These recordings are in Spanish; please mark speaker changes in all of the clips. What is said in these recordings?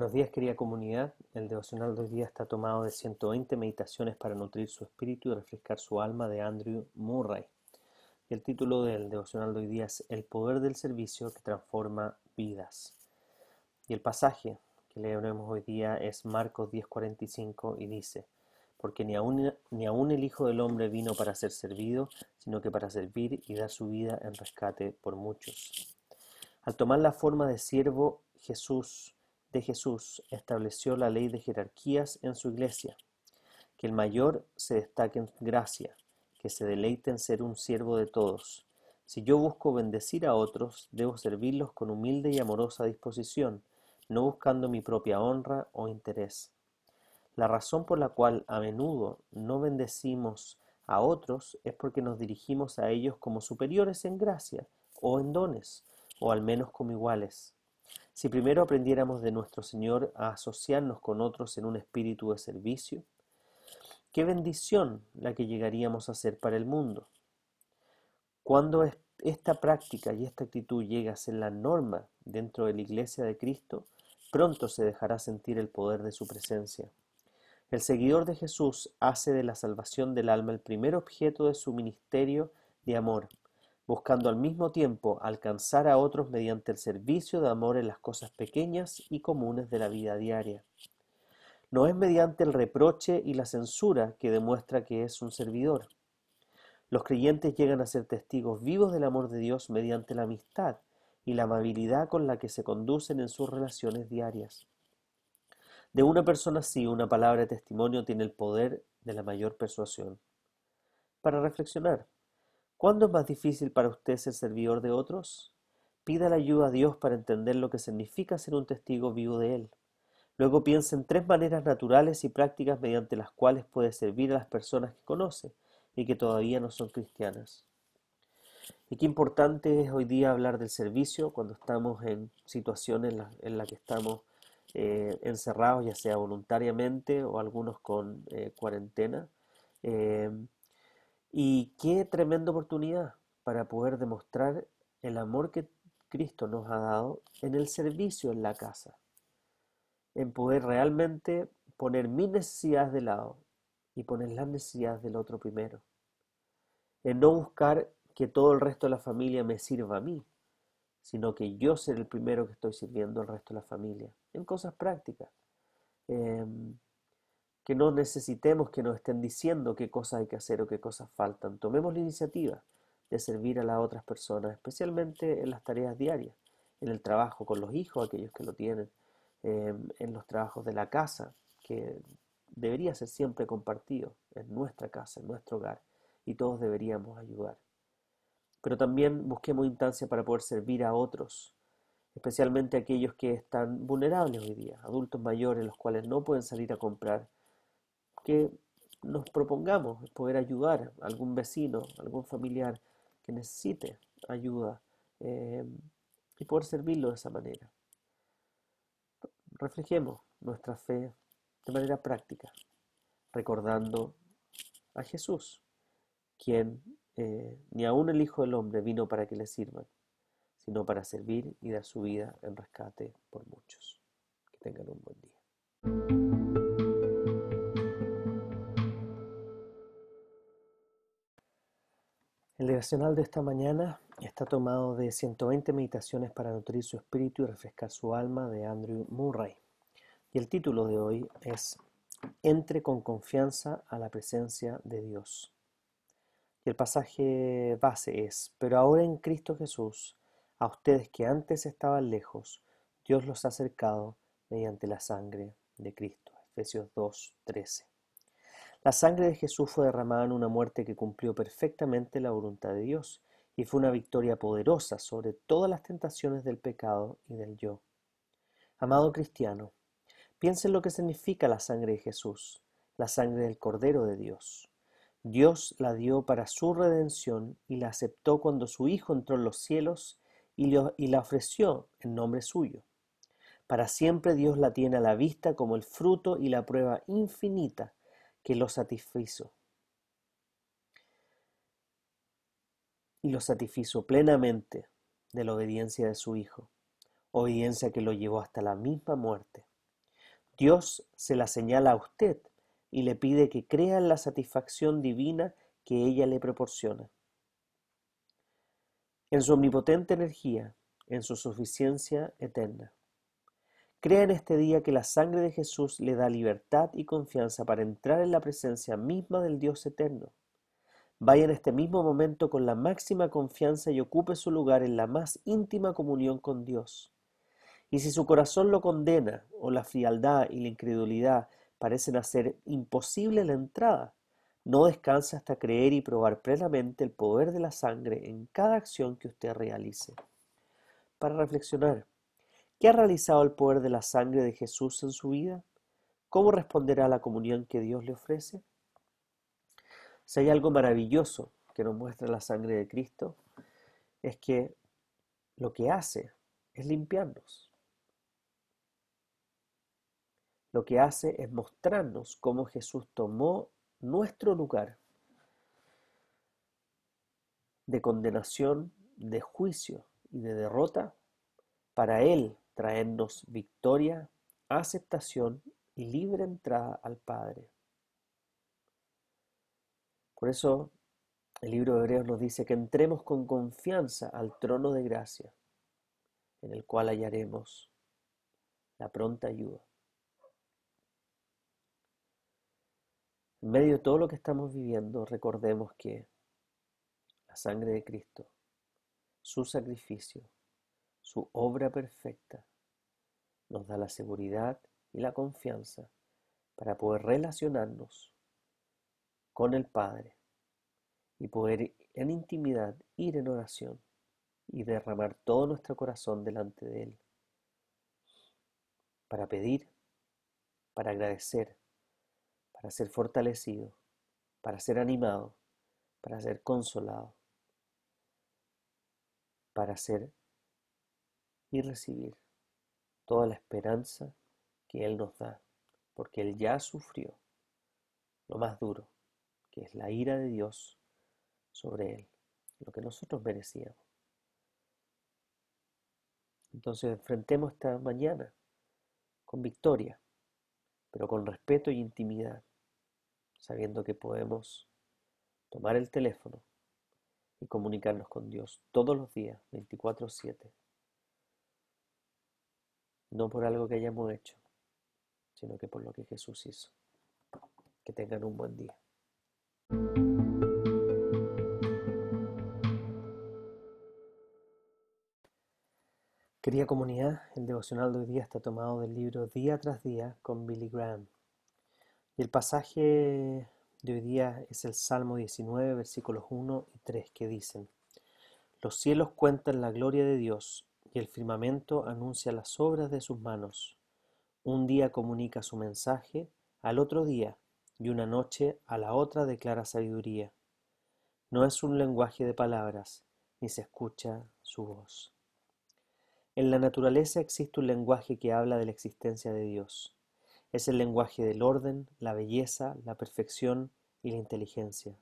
Speaker 1: Buenos días querida comunidad, el devocional de hoy día está tomado de 120 meditaciones para nutrir su espíritu y refrescar su alma de Andrew Murray. Y el título del devocional de hoy día es El poder del servicio que transforma vidas. Y el pasaje que leeremos hoy día es Marcos 10:45 y dice, porque ni aun, ni aun el Hijo del Hombre vino para ser servido, sino que para servir y dar su vida en rescate por muchos. Al tomar la forma de siervo, Jesús de Jesús estableció la ley de jerarquías en su iglesia, que el mayor se destaque en gracia, que se deleite en ser un siervo de todos. Si yo busco bendecir a otros, debo servirlos con humilde y amorosa disposición, no buscando mi propia honra o interés. La razón por la cual a menudo no bendecimos a otros es porque nos dirigimos a ellos como superiores en gracia o en dones, o al menos como iguales. Si primero aprendiéramos de nuestro Señor a asociarnos con otros en un espíritu de servicio, qué bendición la que llegaríamos a ser para el mundo. Cuando esta práctica y esta actitud llega a ser la norma dentro de la iglesia de Cristo, pronto se dejará sentir el poder de su presencia. El seguidor de Jesús hace de la salvación del alma el primer objeto de su ministerio de amor buscando al mismo tiempo alcanzar a otros mediante el servicio de amor en las cosas pequeñas y comunes de la vida diaria. No es mediante el reproche y la censura que demuestra que es un servidor. Los creyentes llegan a ser testigos vivos del amor de Dios mediante la amistad y la amabilidad con la que se conducen en sus relaciones diarias. De una persona así, una palabra de testimonio tiene el poder de la mayor persuasión. Para reflexionar, ¿Cuándo es más difícil para usted ser servidor de otros? Pida la ayuda a Dios para entender lo que significa ser un testigo vivo de Él. Luego piense en tres maneras naturales y prácticas mediante las cuales puede servir a las personas que conoce y que todavía no son cristianas. Y qué importante es hoy día hablar del servicio cuando estamos en situaciones en las que estamos eh, encerrados, ya sea voluntariamente o algunos con eh, cuarentena. Eh, y qué tremenda oportunidad para poder demostrar el amor que Cristo nos ha dado en el servicio en la casa, en poder realmente poner mis necesidades de lado y poner las necesidades del otro primero, en no buscar que todo el resto de la familia me sirva a mí, sino que yo ser el primero que estoy sirviendo al resto de la familia, en cosas prácticas. Em, que no necesitemos que nos estén diciendo qué cosas hay que hacer o qué cosas faltan. Tomemos la iniciativa de servir a las otras personas, especialmente en las tareas diarias, en el trabajo con los hijos, aquellos que lo tienen, em, en los trabajos de la casa, que debería ser siempre compartido en nuestra casa, en nuestro hogar, y todos deberíamos ayudar. Pero también busquemos instancia para poder servir a otros, especialmente aquellos que están vulnerables hoy día, adultos mayores, los cuales no pueden salir a comprar que nos propongamos poder ayudar a algún vecino, algún familiar que necesite ayuda eh, y poder servirlo de esa manera. Reflejemos nuestra fe de manera práctica, recordando a Jesús, quien eh, ni aun el Hijo del Hombre vino para que le sirvan, sino para servir y dar su vida en rescate por muchos. Que tengan un buen día. El devocional de esta mañana está tomado de 120 meditaciones para nutrir su espíritu y refrescar su alma de Andrew Murray. Y el título de hoy es Entre con confianza a la presencia de Dios. Y el pasaje base es, pero ahora en Cristo Jesús, a ustedes que antes estaban lejos, Dios los ha acercado mediante la sangre de Cristo. Efesios 2, 13. La sangre de Jesús fue derramada en una muerte que cumplió perfectamente la voluntad de Dios y fue una victoria poderosa sobre todas las tentaciones del pecado y del yo. Amado cristiano, piensa en lo que significa la sangre de Jesús, la sangre del Cordero de Dios. Dios la dio para su redención y la aceptó cuando su Hijo entró en los cielos y, y la ofreció en nombre suyo. Para siempre Dios la tiene a la vista como el fruto y la prueba infinita que lo satisfizo. Y lo satisfizo plenamente de la obediencia de su Hijo, obediencia que lo llevó hasta la misma muerte, Dios se la señala a usted y le pide que crea en la satisfacción divina que ella le proporciona. En su omnipotente energía, en su suficiencia eterna. Crea en este día que la sangre de Jesús le da libertad y confianza para entrar en la presencia misma del Dios eterno. Vaya en este mismo momento con la máxima confianza y ocupe su lugar en la más íntima comunión con Dios. Y si su corazón lo condena o la frialdad y la incredulidad parecen hacer imposible la entrada, no descanse hasta creer y probar plenamente el poder de la sangre en cada acción que usted realice. Para reflexionar, ¿qué ha realizado el poder de la sangre de Jesús en su vida? ¿Cómo responderá a la comunión que Dios le ofrece? Si hay algo maravilloso que nos muestra la sangre de Cristo, es que lo que hace es limpiarnos. Lo que hace es mostrarnos cómo Jesús tomó nuestro lugar de condenación, de juicio y de derrota para Él traernos victoria, aceptación y libre entrada al Padre. Por eso el libro de Hebreos nos dice que entremos con confianza al trono de gracia, en el cual hallaremos la pronta ayuda. En medio de todo lo que estamos viviendo, recordemos que la sangre de Cristo, su sacrificio, su obra perfecta, nos da la seguridad y la confianza para poder relacionarnos con el Padre y poder en intimidad ir en oración y derramar todo nuestro corazón delante de Él para pedir, para agradecer, para ser fortalecido, para ser animado, para ser consolado, para ser y recibir toda la esperanza que Él nos da, porque Él ya sufrió lo más duro que es la ira de Dios sobre él, lo que nosotros merecíamos. Entonces enfrentemos esta mañana con victoria, pero con respeto y intimidad, sabiendo que podemos tomar el teléfono y comunicarnos con Dios todos los días, 24/7, no por algo que hayamos hecho, sino que por lo que Jesús hizo. Que tengan un buen día. Querida comunidad, el devocional de hoy día está tomado del libro Día tras Día con Billy Graham. Y el pasaje de hoy día es el Salmo 19, versículos 1 y 3, que dicen, Los cielos cuentan la gloria de Dios y el firmamento anuncia las obras de sus manos. Un día comunica su mensaje al otro día y una noche a la otra declara sabiduría. No es un lenguaje de palabras, ni se escucha su voz. En la naturaleza existe un lenguaje que habla de la existencia de Dios. Es el lenguaje del orden, la belleza, la perfección y la inteligencia.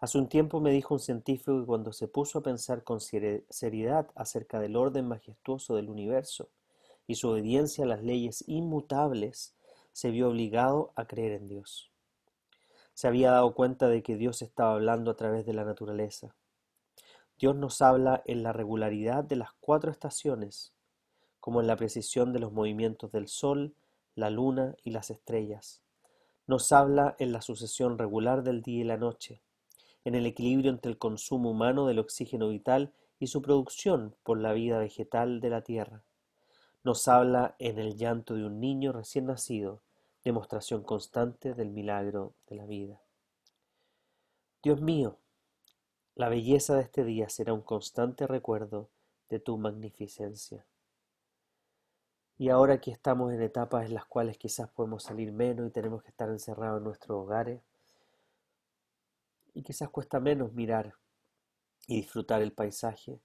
Speaker 1: Hace un tiempo me dijo un científico que cuando se puso a pensar con seriedad acerca del orden majestuoso del universo y su obediencia a las leyes inmutables, se vio obligado a creer en Dios. Se había dado cuenta de que Dios estaba hablando a través de la naturaleza. Dios nos habla en la regularidad de las cuatro estaciones, como en la precisión de los movimientos del Sol, la Luna y las estrellas. Nos habla en la sucesión regular del día y la noche, en el equilibrio entre el consumo humano del oxígeno vital y su producción por la vida vegetal de la tierra. Nos habla en el llanto de un niño recién nacido, demostración constante del milagro de la vida. Dios mío, la belleza de este día será un constante recuerdo de tu magnificencia. Y ahora que estamos en etapas en las cuales quizás podemos salir menos y tenemos que estar encerrados en nuestros hogares, y quizás cuesta menos mirar y disfrutar el paisaje,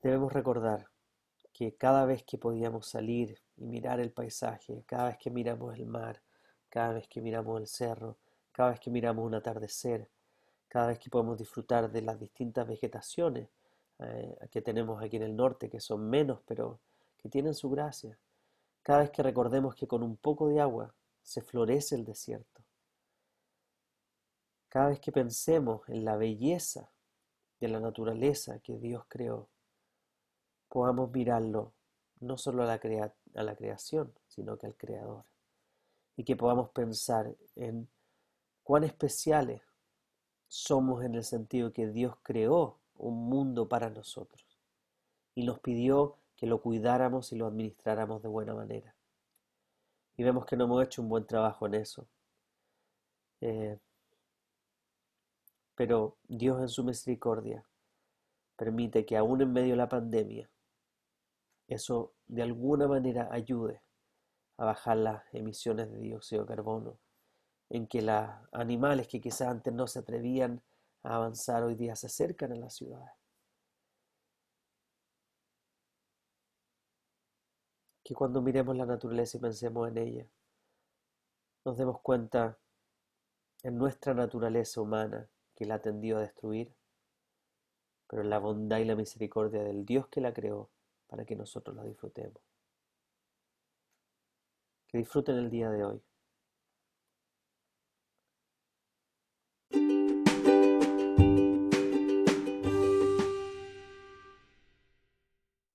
Speaker 1: debemos recordar que cada vez que podíamos salir y mirar el paisaje, cada vez que miramos el mar, cada vez que miramos el cerro, cada vez que miramos un atardecer, cada vez que podemos disfrutar de las distintas vegetaciones eh, que tenemos aquí en el norte, que son menos, pero que tienen su gracia, Cada vez que recordemos que con un poco de agua se florece el desierto. Cada vez que pensemos en la belleza de la naturaleza que Dios creó, podamos mirarlo no solo a la, creación, sino que al Creador. Y que podamos pensar en cuán especiales somos en el sentido que Dios creó un mundo para nosotros y nos pidió que lo cuidáramos y lo administráramos de buena manera. Y vemos que no hemos hecho un buen trabajo en eso. Eh, pero Dios en su misericordia permite que aún en medio de la pandemia eso de alguna manera ayude a bajar las emisiones de dióxido de carbono, en que los animales que quizás antes no se atrevían a avanzar hoy día se acercan a las ciudades. Que cuando miremos la naturaleza y pensemos en ella, nos demos cuenta en nuestra naturaleza humana que la tendió a destruir, pero la bondad y la misericordia del Dios que la creó para que nosotros la disfrutemos. Que disfruten el día de hoy.